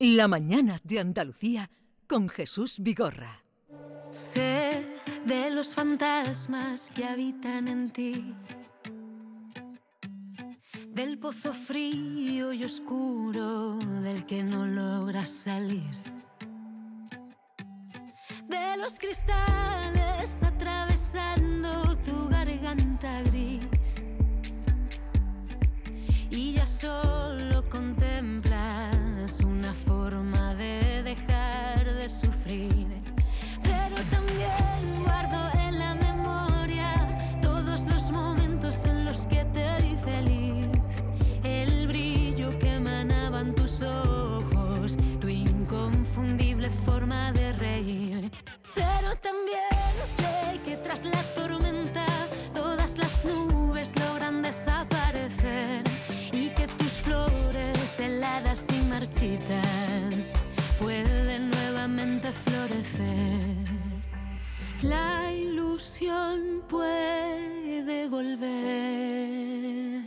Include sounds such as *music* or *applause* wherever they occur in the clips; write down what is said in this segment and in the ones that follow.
La mañana de Andalucía con Jesús Vigorra. Sé de los fantasmas que habitan en ti, del pozo frío y oscuro del que no logras salir, de los cristales atravesando tu garganta gris. Y ya solo contemplas una forma de dejar de sufrir. Pero también guardo en la memoria todos los momentos en los que te vi feliz, el brillo que emanaban tus ojos, tu inconfundible forma de reír. Pero también sé que tras la marchitas pueden nuevamente florecer. La ilusión puede volver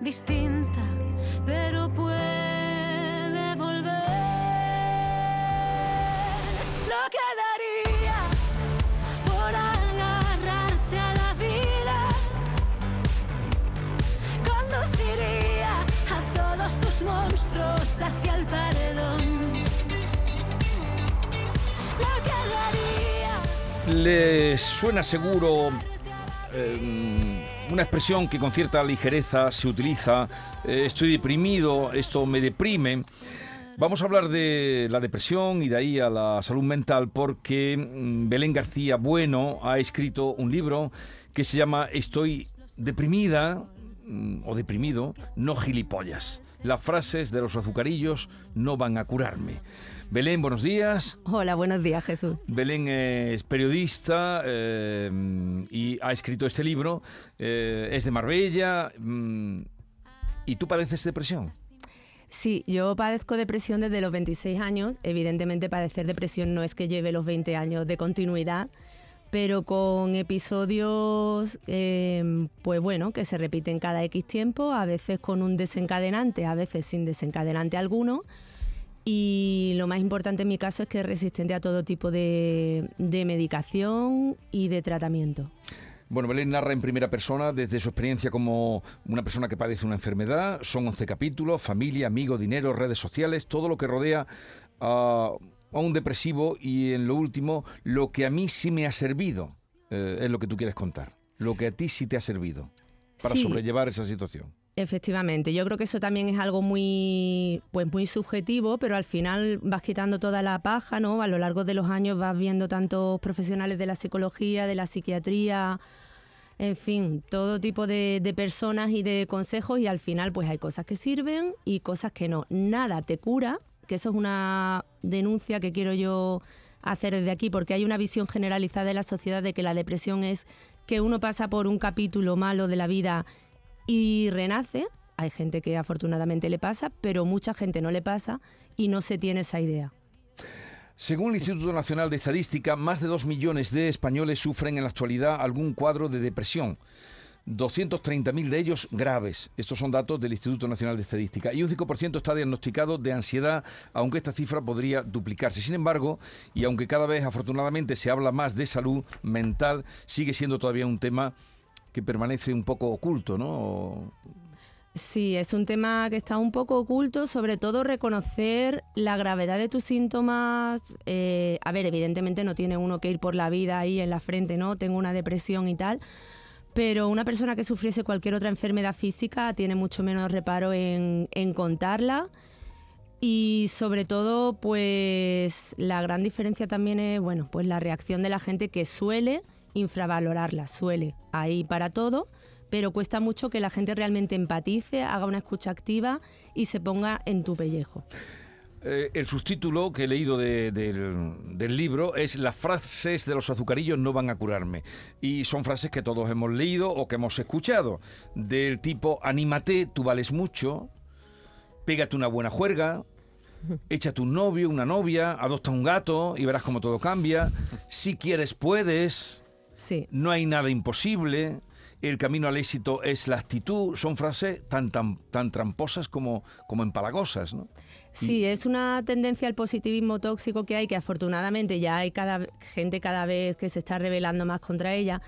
distinta, pero puede ¿Les suena seguro eh, una expresión que con cierta ligereza se utiliza? eh, estoy deprimido, esto me deprime. Vamos a hablar de la depresión y de ahí a la salud mental porque mm, Belén García Bueno ha escrito un libro que se llama Estoy deprimida mm, o deprimido, no gilipollas. Las frases de los azucarillos no van a curarme. Belén, buenos días. Hola, buenos días, Jesús. Belén es periodista eh, y ha escrito este libro. eh, es de Marbella. mm, ¿Y tú padeces depresión? Sí, yo padezco depresión desde los 26 años. Evidentemente, padecer depresión no es que lleve los 20 años de continuidad, pero con episodios, eh, pues bueno, que se repiten cada X tiempo, a veces con un desencadenante, a veces sin desencadenante alguno. Y lo más importante en mi caso es que es resistente a todo tipo de, de medicación y de tratamiento. Bueno, Belén narra en primera persona desde su experiencia como una persona que padece una enfermedad. Son 11 capítulos, familia, amigo, dinero, redes sociales, todo lo que rodea a, a un depresivo y en lo último, lo que a mí sí me ha servido, eh, es lo que tú quieres contar. Lo que a ti sí te ha servido para Sí. sobrellevar esa situación. Efectivamente, yo creo que eso también es algo muy, pues muy subjetivo, pero al final vas quitando toda la paja, ¿no? A lo largo de los años vas viendo tantos profesionales de la psicología, de la psiquiatría, en fin, todo tipo de, de personas y de consejos y al final pues hay cosas que sirven y cosas que no. Nada te cura, que eso es una denuncia que quiero yo hacer desde aquí, porque hay una visión generalizada de la sociedad de que la depresión es que uno pasa por un capítulo malo de la vida y renace. Hay gente que afortunadamente le pasa, pero mucha gente no le pasa y no se tiene esa idea. Según el Instituto Nacional de Estadística, más de 2 millones de españoles sufren en la actualidad algún cuadro de depresión. 230.000 de ellos graves. Estos son datos del Instituto Nacional de Estadística. Y un 5% está diagnosticado de ansiedad, aunque esta cifra podría duplicarse. Sin embargo, y aunque cada vez afortunadamente se habla más de salud mental, sigue siendo todavía un tema que permanece un poco oculto, ¿no? Sí, es un tema que está un poco oculto, sobre todo reconocer la gravedad de tus síntomas. eh, a ver, evidentemente no tiene uno que ir por la vida ahí en la frente, ¿no? Tengo una depresión y tal. Pero una persona que sufriese cualquier otra enfermedad física tiene mucho menos reparo en, en contarla. Y sobre todo, pues la gran diferencia también es, bueno, pues la reacción de la gente que suele infravalorarla, suele ahí para todo, pero cuesta mucho que la gente realmente empatice, haga una escucha activa y se ponga en tu pellejo. Eh, el subtítulo que he leído de- del, del libro es Las frases de los azucarillos no van a curarme. Y son frases que todos hemos leído o que hemos escuchado. Del tipo, anímate, tú vales mucho, pégate una buena juerga, *laughs* échate un novio, una novia, adopta un gato y verás cómo todo cambia. Si quieres, puedes, Sí, no hay nada imposible. El camino al éxito es la actitud, son frases tan, tan, tan tramposas como, como empalagosas, ¿no? Sí, es una tendencia al positivismo tóxico que hay, que afortunadamente ya hay cada gente cada vez que se está rebelando más contra ella.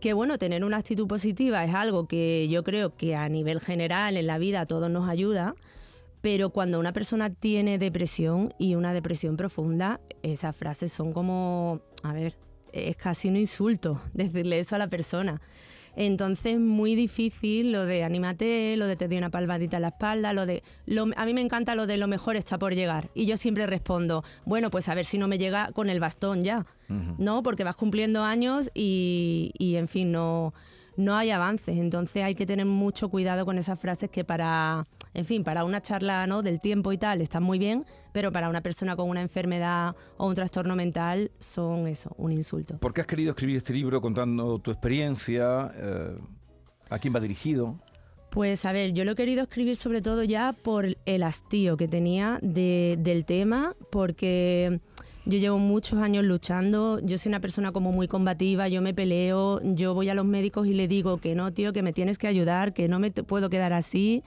Que bueno, tener una actitud positiva es algo que yo creo que a nivel general en la vida a todos nos ayuda, pero cuando una persona tiene depresión y una depresión profunda, esas frases son como, a ver, es casi un insulto *laughs* decirle eso a la persona. Entonces, muy difícil lo de anímate, lo de te doy una palmadita en la espalda, lo de. a mí me encanta lo de lo mejor está por llegar. Y yo siempre respondo, bueno, pues a ver si no me llega con el bastón ya. ¿No? Porque vas cumpliendo años y, y en fin, no no hay avances. Entonces hay que tener mucho cuidado con esas frases que para, en fin, para una charla ¿no? del tiempo y tal están muy bien, pero para una persona con una enfermedad o un trastorno mental son eso, un insulto. ¿Por qué has querido escribir este libro contando tu experiencia? Eh, ¿A quién va dirigido? Pues a ver, yo lo he querido escribir sobre todo ya por el hastío que tenía del tema, porque yo llevo muchos años luchando, yo soy una persona como muy combativa, yo me peleo, yo voy a los médicos y le digo que no, tío, que me tienes que ayudar, que no me puedo quedar así.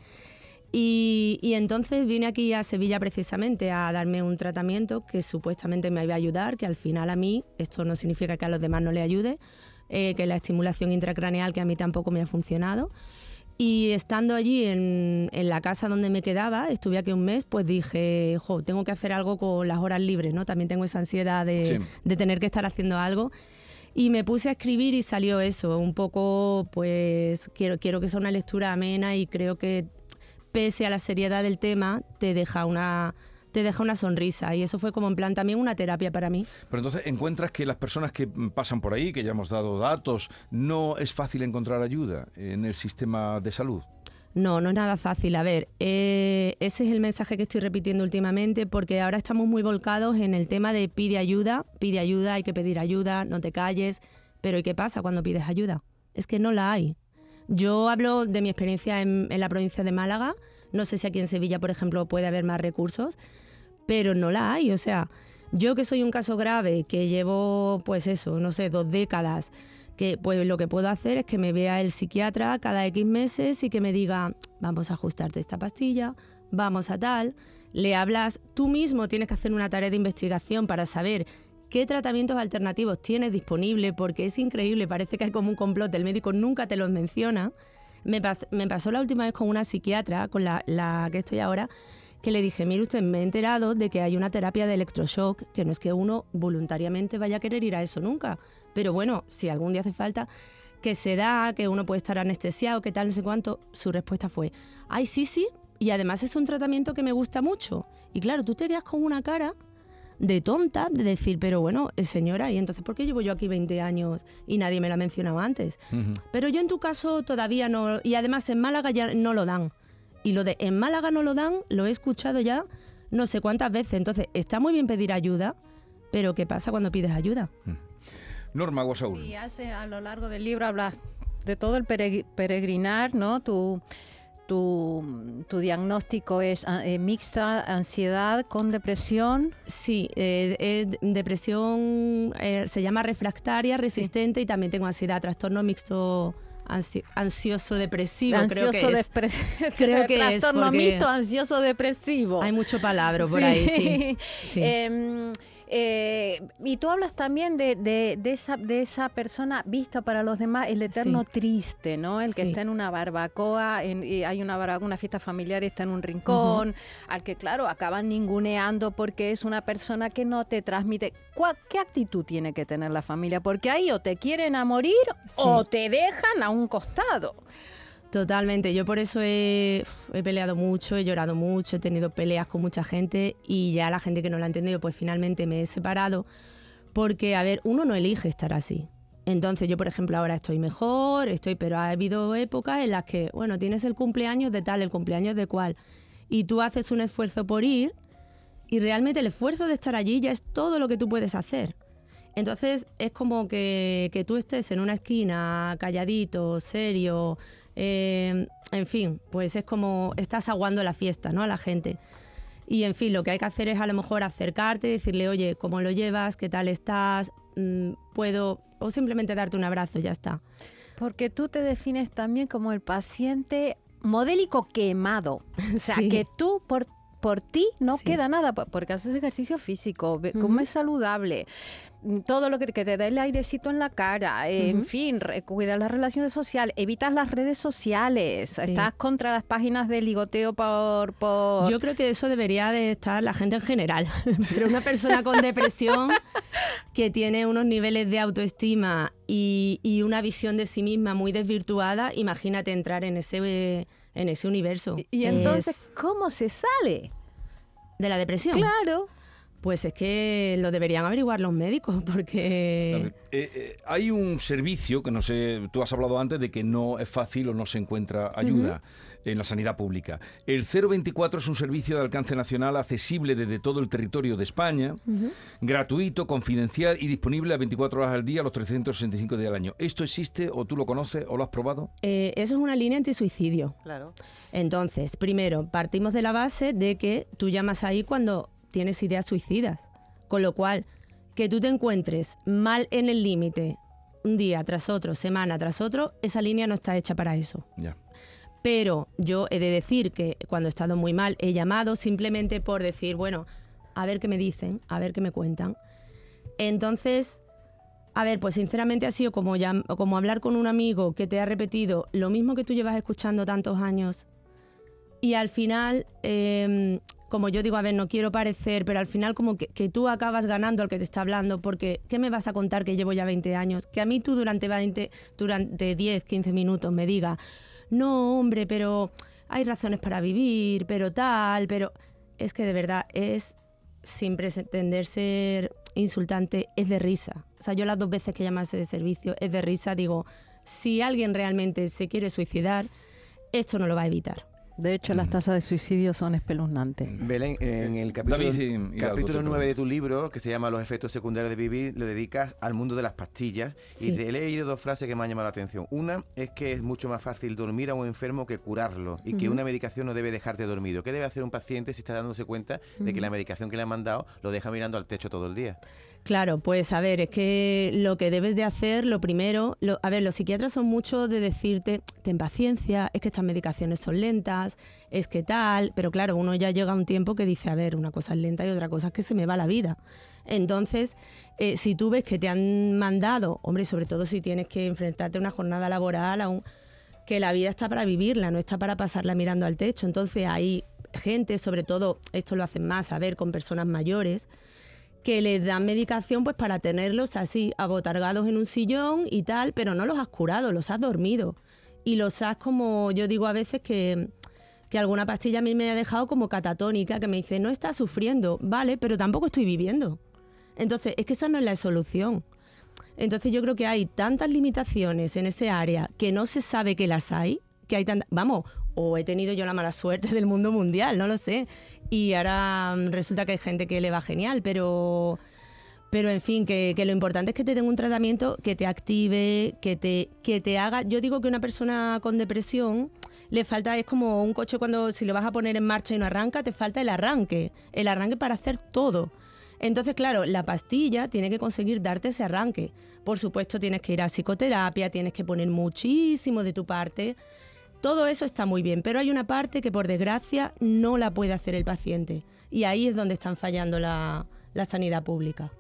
Y, entonces vine aquí a Sevilla precisamente a darme un tratamiento que supuestamente me iba a ayudar, que al final a mí, esto no significa que a los demás no le ayude, eh, que la estimulación intracraneal que a mí tampoco me ha funcionado. Y estando allí en, la casa donde me quedaba, estuve aquí un mes, pues dije, jo, tengo que hacer algo con las horas libres, ¿no? También tengo esa ansiedad de, tener que estar haciendo algo. Y me puse a escribir y salió eso, un poco, pues quiero, quiero que sea una lectura amena y creo que pese a la seriedad del tema, te deja una, te deja una sonrisa y eso fue como en plan también una terapia para mí. Pero entonces encuentras que las personas que pasan por ahí, que ya hemos dado datos, no es fácil encontrar ayuda en el sistema de salud. No, no es nada fácil. A ver, eh, ese es el mensaje que estoy repitiendo últimamente porque ahora estamos muy volcados en el tema de pide ayuda, pide ayuda, hay que pedir ayuda, no te calles. Pero ¿y qué pasa cuando pides ayuda? Es que no la hay. Yo hablo de mi experiencia en la provincia de Málaga. No sé si aquí en Sevilla, por ejemplo, puede haber más recursos, pero no la hay. O sea, yo que soy un caso grave, que llevo, pues eso, no sé, dos décadas, que pues lo que puedo hacer es que me vea el psiquiatra cada X meses y que me diga, vamos a ajustarte esta pastilla, vamos a tal. Le hablas, tú mismo tienes que hacer una tarea de investigación para saber qué tratamientos alternativos tienes disponible, porque es increíble, parece que hay como un complot, el médico nunca te los menciona. Me, pasó la última vez con una psiquiatra, con la, que estoy ahora, que le dije, mire usted, me he enterado de que hay una terapia de electroshock, que no es que uno voluntariamente vaya a querer ir a eso nunca, pero bueno, si algún día hace falta, que se da, que uno puede estar anestesiado, que tal, no sé cuánto, su respuesta fue, ay, sí, sí, y además es un tratamiento que me gusta mucho. Y claro, tú te quedas con una cara de tonta, de decir, pero bueno, señora, ¿y entonces por qué llevo yo aquí 20 años y nadie me la ha mencionado antes? Pero yo en tu caso todavía no, y además en Málaga ya no lo dan. Y lo de en Málaga no lo dan, lo he escuchado ya no sé cuántas veces. Entonces, está muy bien pedir ayuda, pero ¿qué pasa cuando pides ayuda? Norma Guasaúl. Y hace, a lo largo del libro hablas de todo el peregrinar, ¿no? Tu, tu, tu diagnóstico es ah, eh, mixta ansiedad con depresión. Sí, eh, depresión eh, se llama refractaria, resistente y también tengo ansiedad, trastorno mixto ansioso depresivo ansioso *laughs* creo que es. creo que trastorno mixto ansioso depresivo. Hay mucho palabra por ahí sí, *laughs* em, eh, y tú hablas también de, de, esa, de esa persona vista para los demás, el eterno triste, ¿no? El que está en una barbacoa, en, y hay una, una fiesta familiar y está en un rincón, al que, claro, acaban ninguneando porque es una persona que no te transmite. ¿Qué actitud tiene que tener la familia? Porque ahí o te quieren a morir o te dejan a un costado. Totalmente, yo por eso he, peleado mucho, he llorado mucho, he tenido peleas con mucha gente y ya la gente que no lo ha entendido, pues finalmente me he separado porque, a ver, uno no elige estar así. Entonces yo, por ejemplo, ahora estoy mejor, estoy, pero ha habido épocas en las que, bueno, tienes el cumpleaños de tal, el cumpleaños de cual, y tú haces un esfuerzo por ir y realmente el esfuerzo de estar allí ya es todo lo que tú puedes hacer. Entonces es como que, que tú estés en una esquina calladito, serio, eh, en fin, pues es como estás aguando la fiesta, ¿no? A la gente. Y en fin, lo que hay que hacer es a lo mejor acercarte, decirle, oye, ¿cómo lo llevas? ¿Qué tal estás? Mm, ¿Puedo? O simplemente darte un abrazo, ya está. Porque tú te defines también como el paciente modélico quemado. O sea, *laughs* que tú por por ti no queda nada, porque haces ejercicio físico, comes saludable, mm, todo lo que, te da el airecito en la cara, en fin, cuidas las relaciones sociales, evitas las redes sociales, estás contra las páginas de ligoteo por, por... Yo creo que eso debería de estar la gente en general, *laughs* pero una persona con *laughs* depresión que tiene unos niveles de autoestima y, una visión de sí misma muy desvirtuada, imagínate entrar en ese en ese universo. Y, entonces, ¿cómo se sale? De la depresión. Claro. Pues es que lo deberían averiguar los médicos, *laughs* porque... Eh, eh, hay un servicio que no sé, tú has hablado antes de que no es fácil o no se encuentra ayuda en la sanidad pública. El 024 es un servicio de alcance nacional accesible desde todo el territorio de España, gratuito, confidencial y disponible a 24 horas al día, los 365 días al año. ¿Esto existe o tú lo conoces o lo has probado? Eh, eso es una línea antisuicidio. Claro. Entonces, primero, partimos de la base de que tú llamas ahí cuando tienes ideas suicidas. Con lo cual, que tú te encuentres mal en el límite un día tras otro, semana tras otro, esa línea no está hecha para eso. Ya. Pero yo he de decir que cuando he estado muy mal he llamado simplemente por decir, bueno, a ver qué me dicen, a ver qué me cuentan. Entonces, a ver, pues sinceramente ha sido como, como hablar con un amigo que te ha repetido lo mismo que tú llevas escuchando tantos años. Y al final em, como yo digo, a ver, no quiero parecer, pero al final como que, tú acabas ganando al que te está hablando, porque ¿qué me vas a contar que llevo ya 20 años? Que a mí tú durante 20, durante 10, 15 minutos me diga, no, hombre, pero hay razones para vivir, pero tal, pero es que de verdad es, sin pretender ser insultante, es de risa. O sea, yo las dos veces que llamas de servicio es de risa, digo, si alguien realmente se quiere suicidar, esto no lo va a evitar. De hecho, las tasas de suicidio son espeluznantes. Belén, en el capítulo, 9 de tu libro, que se llama Los efectos secundarios de vivir, lo dedicas al mundo de las pastillas. Y te he leído dos frases que me han llamado la atención. Una es que es mucho más fácil dormir a un enfermo que curarlo y que una medicación no debe dejarte dormido. ¿Qué debe hacer un paciente si está dándose cuenta de que la medicación que le han mandado lo deja mirando al techo todo el día? Claro, pues a ver, es que lo que debes de hacer, lo primero, a ver, los psiquiatras son muchos de decirte, ten paciencia, es que estas medicaciones son lentas, es que tal, pero claro, uno ya llega a un tiempo que dice, a ver, una cosa es lenta y otra cosa es que se me va la vida. Entonces, eh, si tú ves que te han mandado, hombre, sobre todo si tienes que enfrentarte a una jornada laboral, a que la vida está para vivirla, no está para pasarla mirando al techo. Entonces hay gente, sobre todo, esto lo hacen más, a ver, con personas mayores, que les dan medicación pues para tenerlos así, abotargados en un sillón y tal, pero no los has curado, los has dormido. Y los has como, yo digo a veces que, que alguna pastilla a mí me ha dejado como catatónica, que me dice, no estás sufriendo, vale, pero tampoco estoy viviendo. Entonces, es que esa no es la solución. Entonces yo creo que hay tantas limitaciones en ese área que no se sabe que las hay, que hay tantas... Vamos, o he tenido yo la mala suerte del mundo mundial, no lo sé. Y ahora mm, resulta que hay gente que le va genial, pero, pero en fin, que, lo importante es que te den un tratamiento que te active, que te, que te haga... Yo digo que una persona con depresión le falta, es como un coche cuando si lo vas a poner en marcha y no arranca, te falta el arranque, el arranque para hacer todo. Entonces, claro, la pastilla tiene que conseguir darte ese arranque. Por supuesto, tienes que ir a psicoterapia, tienes que poner muchísimo de tu parte todo eso está muy bien, pero hay una parte que por desgracia no la puede hacer el paciente y ahí es donde están fallando la, sanidad pública.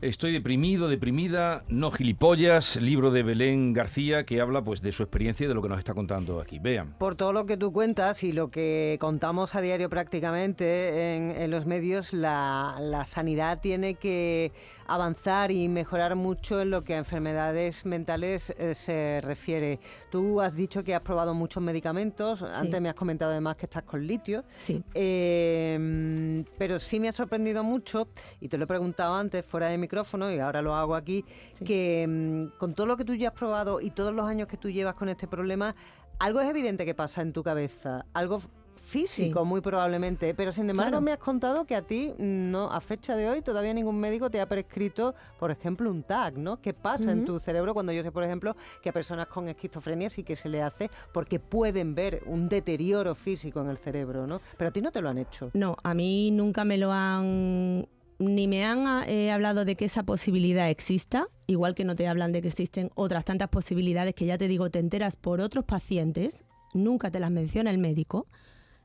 Estoy deprimido, deprimida, no gilipollas, libro de Belén García que habla pues de su experiencia y de lo que nos está contando aquí. Vean. Por todo lo que tú cuentas y lo que contamos a diario prácticamente en, los medios, la, la sanidad tiene que avanzar y mejorar mucho en lo que a enfermedades mentales eh, se refiere. Tú has dicho que has probado muchos medicamentos, antes me has comentado además que estás con litio, sí. Em, pero sí me ha sorprendido mucho, y te lo he preguntado antes fuera de micrófono y ahora lo hago aquí, que em, con todo lo que tú ya has probado y todos los años que tú llevas con este problema, algo es evidente que pasa en tu cabeza, algo físico, muy probablemente. Pero sin embargo, me has contado que a ti, no, a fecha de hoy, todavía ningún médico te ha prescrito, por ejemplo, un TAC, ¿no? ¿Qué pasa en tu cerebro cuando yo sé, por ejemplo, que a personas con esquizofrenia sí que se le hace porque pueden ver un deterioro físico en el cerebro, ¿no? Pero a ti no te lo han hecho. No, a mí nunca me lo han ni me han eh, hablado de que esa posibilidad exista, igual que no te hablan de que existen otras tantas posibilidades que ya te digo, te enteras por otros pacientes, nunca te las menciona el médico,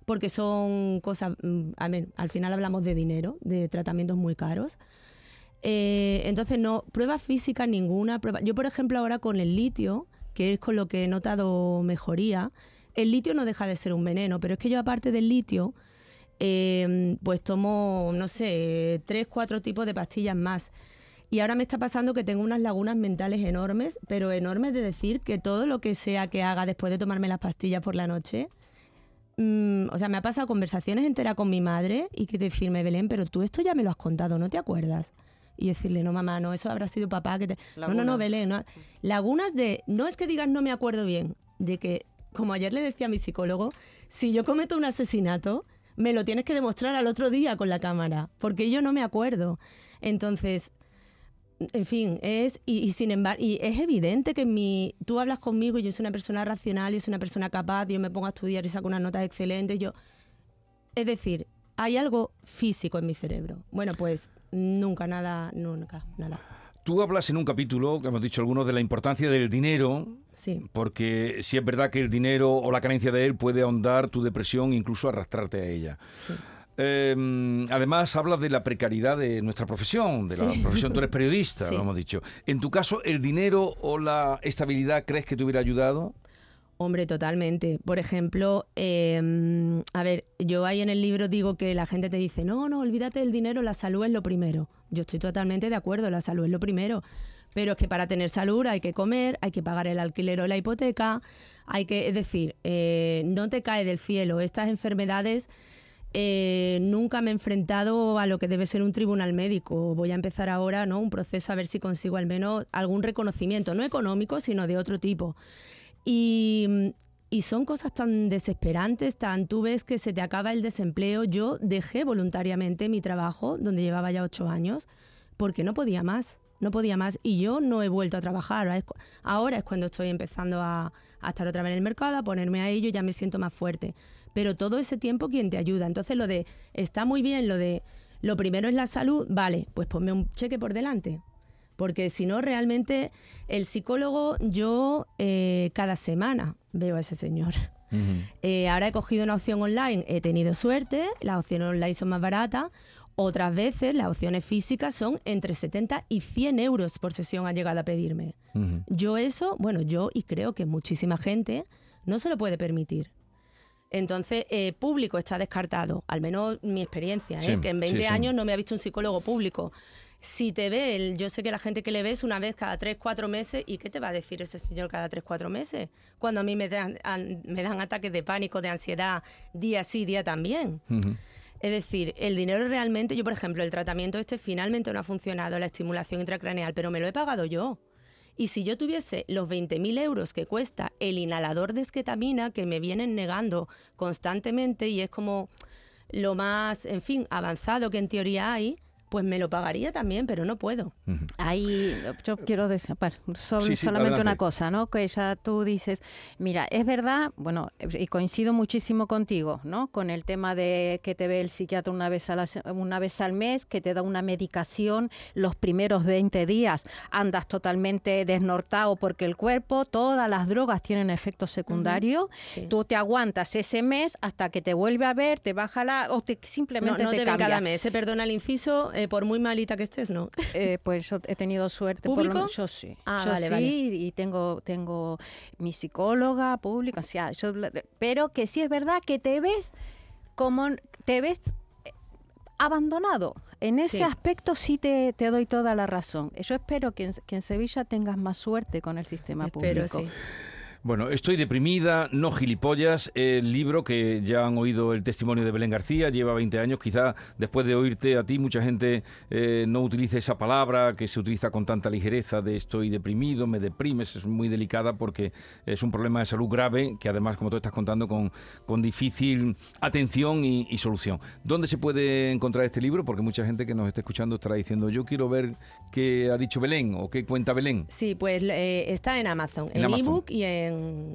porque son cosas, mm, al final hablamos de dinero, de tratamientos muy caros. Eh, entonces, no, prueba física ninguna. Prueba. Yo, por ejemplo, ahora con el litio, que es con lo que he notado mejoría, el litio no deja de ser un veneno, pero es que yo aparte del litio, em, pues tomo, no sé, tres, cuatro tipos de pastillas más. Y ahora me está pasando que tengo unas lagunas mentales enormes, pero enormes de decir que todo lo que sea que haga después de tomarme las pastillas por la noche, mm, o sea, me ha pasado conversaciones enteras con mi madre y que decirme, Belén, pero tú esto ya me lo has contado, ¿no te acuerdas? y decirle, no, mamá, no, eso habrá sido papá que te... No, no, no, Belén. No. Lagunas de, no es que digas no me acuerdo bien, de que, como ayer le decía a mi psicólogo, si yo cometo un asesinato, me lo tienes que demostrar al otro día con la cámara, porque yo no me acuerdo. Entonces, en fin, es, y, sin embargo, y es evidente que mi, tú hablas conmigo y yo soy una persona racional, yo soy una persona capaz, yo me pongo a estudiar y saco unas notas excelentes, yo... Es decir, hay algo físico en mi cerebro. Bueno, pues Nunca, nada, nunca, nada. Tú hablas en un capítulo, que hemos dicho algunos, de la importancia del dinero, Sí. Porque sí es verdad que el dinero o la carencia de él puede ahondar tu depresión e incluso arrastrarte a ella. Sí. Em, además, hablas de la precariedad de nuestra profesión, de la profesión. Tú eres periodista, lo hemos dicho. En tu caso, ¿el dinero o la estabilidad crees que te hubiera ayudado? Hombre, totalmente. Por ejemplo, em, a ver, yo ahí en el libro digo que la gente te dice, no, no, olvídate del dinero, la salud es lo primero. Yo estoy totalmente de acuerdo, la salud es lo primero. Pero es que para tener salud hay que comer, hay que pagar el alquiler o la hipoteca, hay que, es decir, eh, no te cae del cielo. Estas enfermedades eh, nunca me he enfrentado a lo que debe ser un tribunal médico. Voy a empezar ahora, ¿no? Un proceso a ver si consigo al menos algún reconocimiento, no económico, sino de otro tipo. Y, son cosas tan desesperantes, tan tú ves que se te acaba el desempleo. Yo dejé voluntariamente mi trabajo, donde llevaba ya ocho años, porque no podía más, no podía más. Y yo no he vuelto a trabajar. Ahora es cuando estoy empezando a, a estar otra vez en el mercado, a ponerme a ello, ya me siento más fuerte. Pero todo ese tiempo, ¿quién te ayuda? Entonces lo de, está muy bien, lo de, lo primero es la salud, vale, pues ponme un cheque por delante porque si no, realmente el psicólogo, yo eh, cada semana veo a ese señor. Eh, ahora he cogido una opción online, he tenido suerte, las opciones online son más baratas. Otras veces las opciones físicas son entre 70 y 100 euros por sesión ha llegado a pedirme. Yo eso, bueno, yo y creo que muchísima gente no se lo puede permitir. Entonces, eh, público está descartado, al menos mi experiencia, que en 20 años no me ha visto un psicólogo público si te ve, yo sé que la gente que le ves una vez cada tres, cuatro meses, ¿y qué te va a decir ese señor cada tres, cuatro meses? Cuando a mí me dan, me dan ataques de pánico, de ansiedad, día sí, día también. Es decir, el dinero realmente, yo por ejemplo, el tratamiento este finalmente no ha funcionado, la estimulación intracraneal, pero me lo he pagado yo. Y si yo tuviese los 20.000 euros que cuesta el inhalador de esquetamina, que me vienen negando constantemente y es como lo más, en fin, avanzado que en teoría hay, pues me lo pagaría también, pero no puedo. Ahí yo quiero decir, solamente una cosa, ¿no? Que ya tú dices, mira, es verdad, bueno, y coincido muchísimo contigo, ¿no? Con el tema de que te ve el psiquiatra una vez, a la, una vez al mes, que te da una medicación los primeros 20 días, andas totalmente desnortado porque el cuerpo, todas las drogas tienen efectos secundarios, tú te aguantas ese mes hasta que te vuelve a ver, te baja la, o te, simplemente no, te, cada mes, se perdona el inciso, eh, por muy malita que estés, ¿no? *laughs* Eh, pues yo he tenido suerte. ¿Público? Por lo, yo sí. Ah, yo vale, sí, y tengo, tengo mi psicóloga pública, o sea, yo, pero que sí es verdad que te ves como, te ves eh, abandonado. En ese aspecto sí te, te, doy toda la razón. Yo espero que en, que en Sevilla tengas más suerte con el sistema espero, público. Sí. Bueno, estoy deprimida, no gilipollas. El libro que ya han oído el testimonio de Belén García, lleva 20 años. Quizá después de oírte a ti, mucha gente eh, no utilice esa palabra que se utiliza con tanta ligereza de estoy deprimido, me deprimes. Es muy delicada porque es un problema de salud grave que además, como tú estás contando, con, con difícil atención y, solución. ¿Dónde se puede encontrar este libro? Porque mucha gente que nos está escuchando estará diciendo yo quiero ver qué ha dicho Belén o qué cuenta Belén. Sí, pues eh, está en Amazon, en ebook y en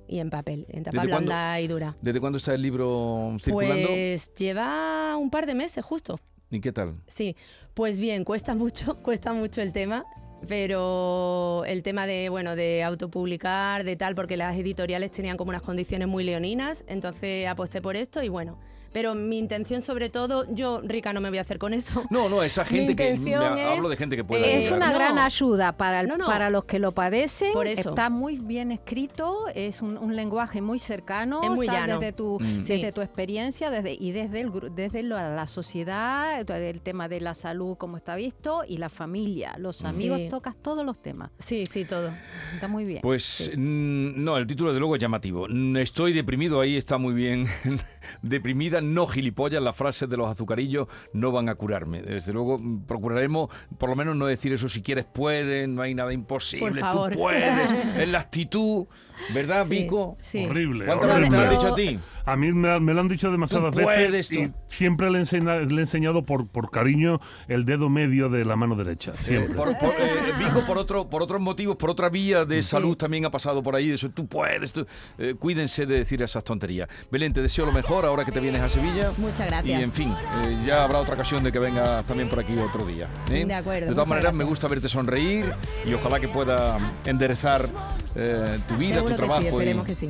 y en papel, en tapa blanda y dura. ¿Desde cuándo está el libro circulando? Pues lleva un par de meses justo. ¿Y qué tal? Sí, pues bien, cuesta mucho, *laughs* cuesta mucho el tema pero el tema de bueno de autopublicar de tal porque las editoriales tenían como unas condiciones muy leoninas entonces aposté por esto y bueno pero mi intención sobre todo, yo rica no me voy a hacer con eso. No, no, esa gente que hablo de gente que puede Es una gran ayuda para, para los que lo padecen. Por eso. Está muy bien escrito, es un, lenguaje muy cercano, es muy llano. desde tu mm. desde tu experiencia, desde y desde el desde la sociedad, el tema de la salud como está visto y la familia, los amigos, tocas todos los temas. Sí, sí, todo. Está muy bien. Pues no, el título de luego es llamativo. Estoy deprimido, ahí está muy bien. *laughs* Deprimida no gilipollas, las frases de los azucarillos no van a curarme. Desde luego, procuraremos por lo menos no decir eso si quieres puedes, no hay nada imposible, tú puedes, es la actitud, ¿verdad, *laughs* Vico? Horrible. ¿Cuántas veces te lo han dicho a ti? A mí me, lo han dicho demasiadas veces y siempre le, he enseñado por, por cariño el dedo medio de la mano derecha. Siempre. por, eh, Vico, por, otro, por otros motivos, por otra vía de salud también ha pasado por ahí. Eso, tú puedes. Eh, cuídense de decir esas tonterías. Belén, te deseo lo mejor ahora que te vienes a Sevilla. Muchas gracias. Y en fin, eh, ya habrá otra ocasión de que vengas también por aquí otro día. De acuerdo. De todas maneras, me gusta verte sonreír y ojalá que pueda enderezar tu vida, tu trabajo. esperemos que sí.